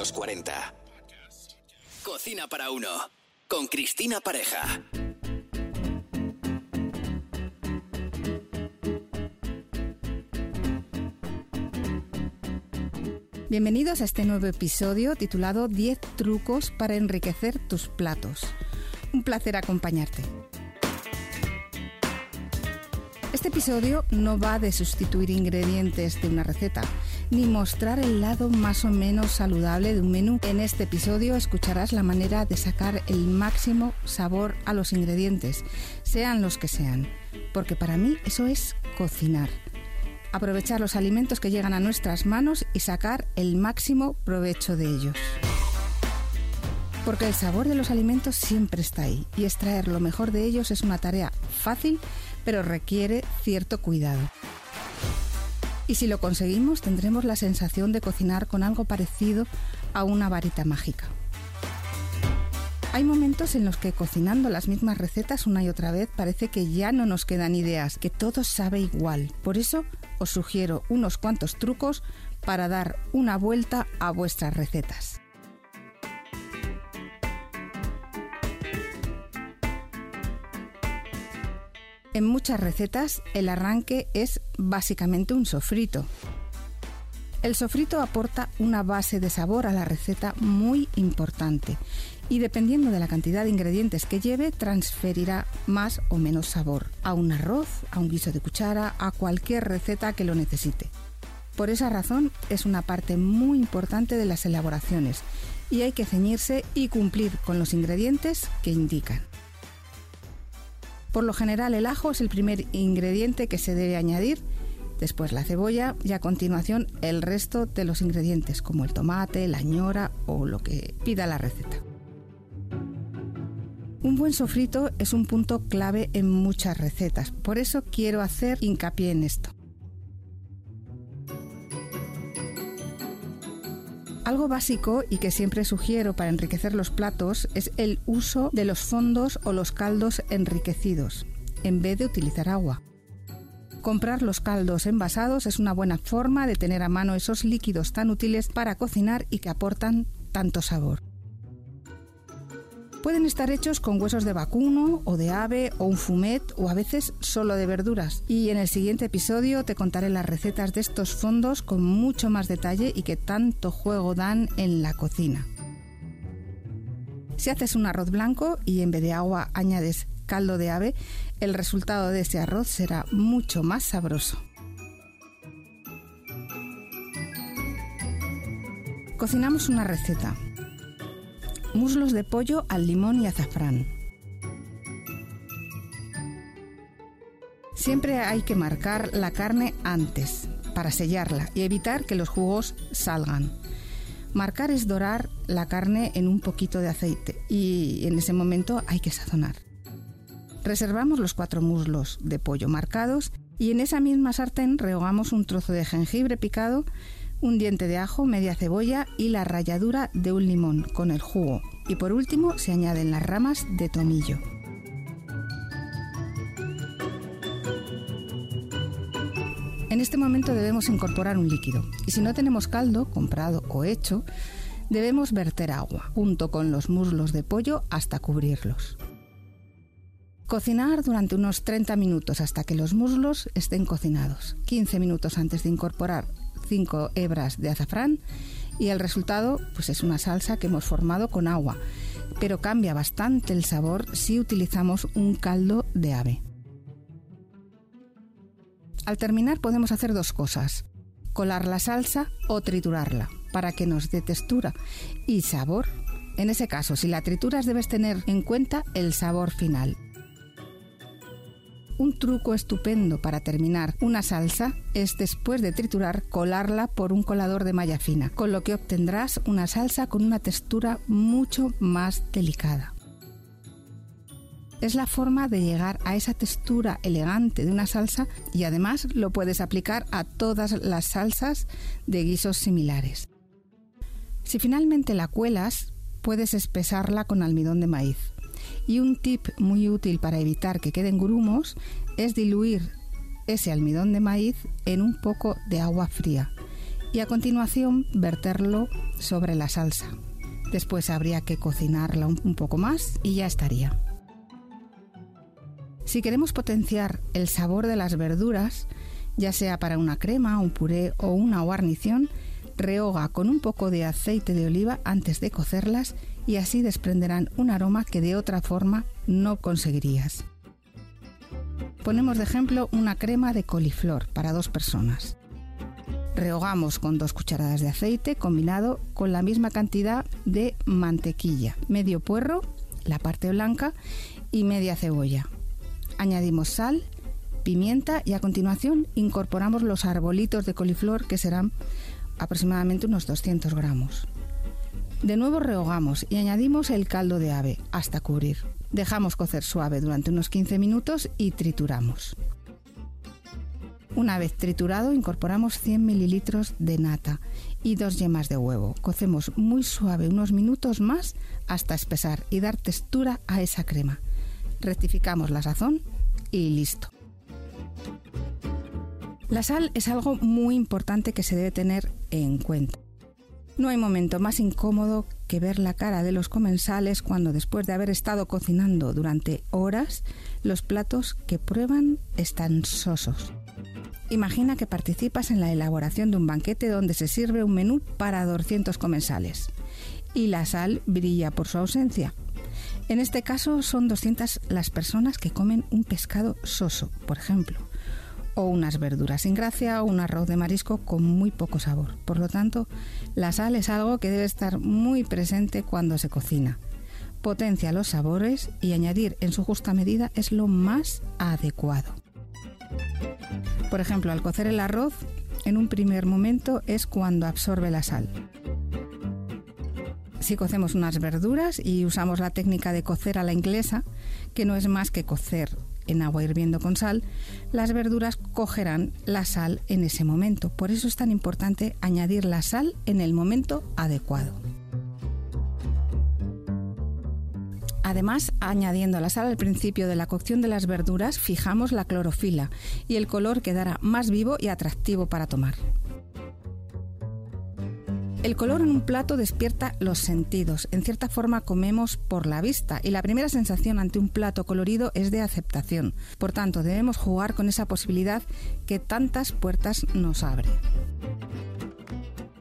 los 40. Cocina para uno. Con Cristina Pareja. Bienvenidos a este nuevo episodio titulado 10 trucos para enriquecer tus platos. Un placer acompañarte. Este episodio no va de sustituir ingredientes de una receta, ni mostrar el lado más o menos saludable de un menú. En este episodio escucharás la manera de sacar el máximo sabor a los ingredientes, sean los que sean, porque para mí eso es cocinar. Aprovechar los alimentos que llegan a nuestras manos y sacar el máximo provecho de ellos. Porque el sabor de los alimentos siempre está ahí y extraer lo mejor de ellos es una tarea fácil pero requiere cierto cuidado. Y si lo conseguimos, tendremos la sensación de cocinar con algo parecido a una varita mágica. Hay momentos en los que cocinando las mismas recetas una y otra vez parece que ya no nos quedan ideas, que todo sabe igual. Por eso os sugiero unos cuantos trucos para dar una vuelta a vuestras recetas. En muchas recetas el arranque es básicamente un sofrito. El sofrito aporta una base de sabor a la receta muy importante y dependiendo de la cantidad de ingredientes que lleve transferirá más o menos sabor a un arroz, a un guiso de cuchara, a cualquier receta que lo necesite. Por esa razón es una parte muy importante de las elaboraciones y hay que ceñirse y cumplir con los ingredientes que indican. Por lo general el ajo es el primer ingrediente que se debe añadir, después la cebolla y a continuación el resto de los ingredientes como el tomate, la ñora o lo que pida la receta. Un buen sofrito es un punto clave en muchas recetas, por eso quiero hacer hincapié en esto. Algo básico y que siempre sugiero para enriquecer los platos es el uso de los fondos o los caldos enriquecidos, en vez de utilizar agua. Comprar los caldos envasados es una buena forma de tener a mano esos líquidos tan útiles para cocinar y que aportan tanto sabor. Pueden estar hechos con huesos de vacuno o de ave o un fumet o a veces solo de verduras. Y en el siguiente episodio te contaré las recetas de estos fondos con mucho más detalle y que tanto juego dan en la cocina. Si haces un arroz blanco y en vez de agua añades caldo de ave, el resultado de ese arroz será mucho más sabroso. Cocinamos una receta muslos de pollo al limón y azafrán. Siempre hay que marcar la carne antes para sellarla y evitar que los jugos salgan. Marcar es dorar la carne en un poquito de aceite y en ese momento hay que sazonar. Reservamos los cuatro muslos de pollo marcados y en esa misma sartén rehogamos un trozo de jengibre picado un diente de ajo, media cebolla y la ralladura de un limón con el jugo. Y por último se añaden las ramas de tomillo. En este momento debemos incorporar un líquido y si no tenemos caldo, comprado o hecho, debemos verter agua junto con los muslos de pollo hasta cubrirlos. Cocinar durante unos 30 minutos hasta que los muslos estén cocinados. 15 minutos antes de incorporar 5 hebras de azafrán y el resultado pues es una salsa que hemos formado con agua, pero cambia bastante el sabor si utilizamos un caldo de ave. Al terminar podemos hacer dos cosas, colar la salsa o triturarla para que nos dé textura y sabor. En ese caso, si la trituras debes tener en cuenta el sabor final un truco estupendo para terminar una salsa es después de triturar colarla por un colador de malla fina, con lo que obtendrás una salsa con una textura mucho más delicada. Es la forma de llegar a esa textura elegante de una salsa y además lo puedes aplicar a todas las salsas de guisos similares. Si finalmente la cuelas, puedes espesarla con almidón de maíz. Y un tip muy útil para evitar que queden grumos es diluir ese almidón de maíz en un poco de agua fría y a continuación verterlo sobre la salsa. Después habría que cocinarla un poco más y ya estaría. Si queremos potenciar el sabor de las verduras, ya sea para una crema, un puré o una guarnición, rehoga con un poco de aceite de oliva antes de cocerlas y así desprenderán un aroma que de otra forma no conseguirías. Ponemos de ejemplo una crema de coliflor para dos personas. Rehogamos con dos cucharadas de aceite combinado con la misma cantidad de mantequilla, medio puerro, la parte blanca y media cebolla. Añadimos sal, pimienta y a continuación incorporamos los arbolitos de coliflor que serán aproximadamente unos 200 gramos. De nuevo rehogamos y añadimos el caldo de ave hasta cubrir. Dejamos cocer suave durante unos 15 minutos y trituramos. Una vez triturado incorporamos 100 mililitros de nata y dos yemas de huevo. Cocemos muy suave unos minutos más hasta espesar y dar textura a esa crema. Rectificamos la sazón y listo. La sal es algo muy importante que se debe tener en cuenta. No hay momento más incómodo que ver la cara de los comensales cuando después de haber estado cocinando durante horas, los platos que prueban están sosos. Imagina que participas en la elaboración de un banquete donde se sirve un menú para 200 comensales y la sal brilla por su ausencia. En este caso son 200 las personas que comen un pescado soso, por ejemplo o unas verduras sin gracia o un arroz de marisco con muy poco sabor. Por lo tanto, la sal es algo que debe estar muy presente cuando se cocina. Potencia los sabores y añadir en su justa medida es lo más adecuado. Por ejemplo, al cocer el arroz, en un primer momento es cuando absorbe la sal. Si cocemos unas verduras y usamos la técnica de cocer a la inglesa, que no es más que cocer en agua hirviendo con sal, las verduras cogerán la sal en ese momento. Por eso es tan importante añadir la sal en el momento adecuado. Además, añadiendo la sal al principio de la cocción de las verduras, fijamos la clorofila y el color quedará más vivo y atractivo para tomar. El color en un plato despierta los sentidos. En cierta forma comemos por la vista y la primera sensación ante un plato colorido es de aceptación. Por tanto, debemos jugar con esa posibilidad que tantas puertas nos abre.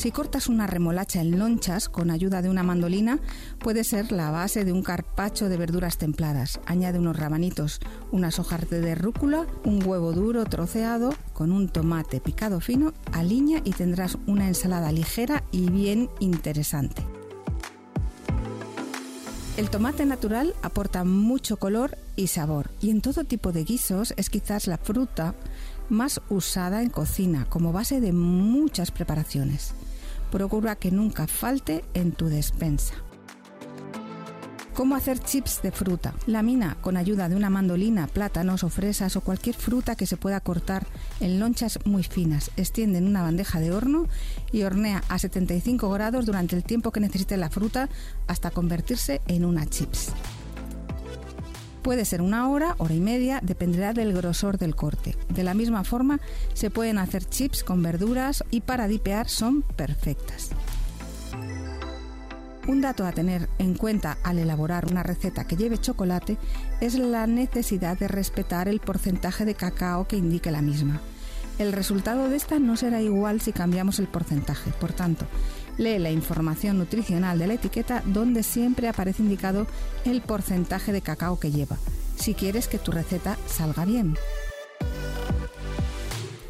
Si cortas una remolacha en lonchas con ayuda de una mandolina, puede ser la base de un carpacho de verduras templadas. Añade unos rabanitos, unas hojas de rúcula, un huevo duro troceado con un tomate picado fino, alinea y tendrás una ensalada ligera y bien interesante. El tomate natural aporta mucho color y sabor y en todo tipo de guisos es quizás la fruta más usada en cocina como base de muchas preparaciones procura que nunca falte en tu despensa. ¿Cómo hacer chips de fruta? Lamina con ayuda de una mandolina, plátanos o fresas o cualquier fruta que se pueda cortar en lonchas muy finas. Extiende en una bandeja de horno y hornea a 75 grados durante el tiempo que necesite la fruta hasta convertirse en una chips. Puede ser una hora, hora y media, dependerá del grosor del corte. De la misma forma, se pueden hacer chips con verduras y para dipear son perfectas. Un dato a tener en cuenta al elaborar una receta que lleve chocolate es la necesidad de respetar el porcentaje de cacao que indique la misma. El resultado de esta no será igual si cambiamos el porcentaje. Por tanto, lee la información nutricional de la etiqueta donde siempre aparece indicado el porcentaje de cacao que lleva, si quieres que tu receta salga bien.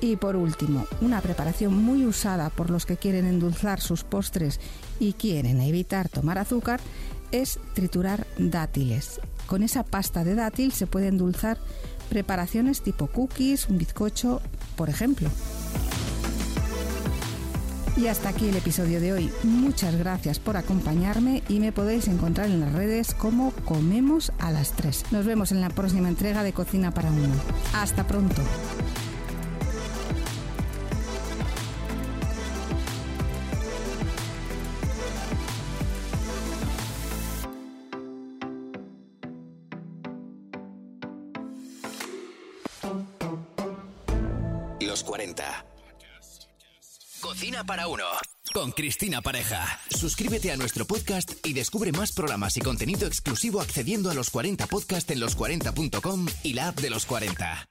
Y por último, una preparación muy usada por los que quieren endulzar sus postres y quieren evitar tomar azúcar es triturar dátiles. Con esa pasta de dátil se puede endulzar preparaciones tipo cookies, un bizcocho, por ejemplo. Y hasta aquí el episodio de hoy. Muchas gracias por acompañarme y me podéis encontrar en las redes como Comemos a las 3. Nos vemos en la próxima entrega de Cocina para Uno. Hasta pronto. Los 40 Cocina para uno. Con Cristina Pareja. Suscríbete a nuestro podcast y descubre más programas y contenido exclusivo accediendo a los 40 podcast en los40.com y la app de los 40.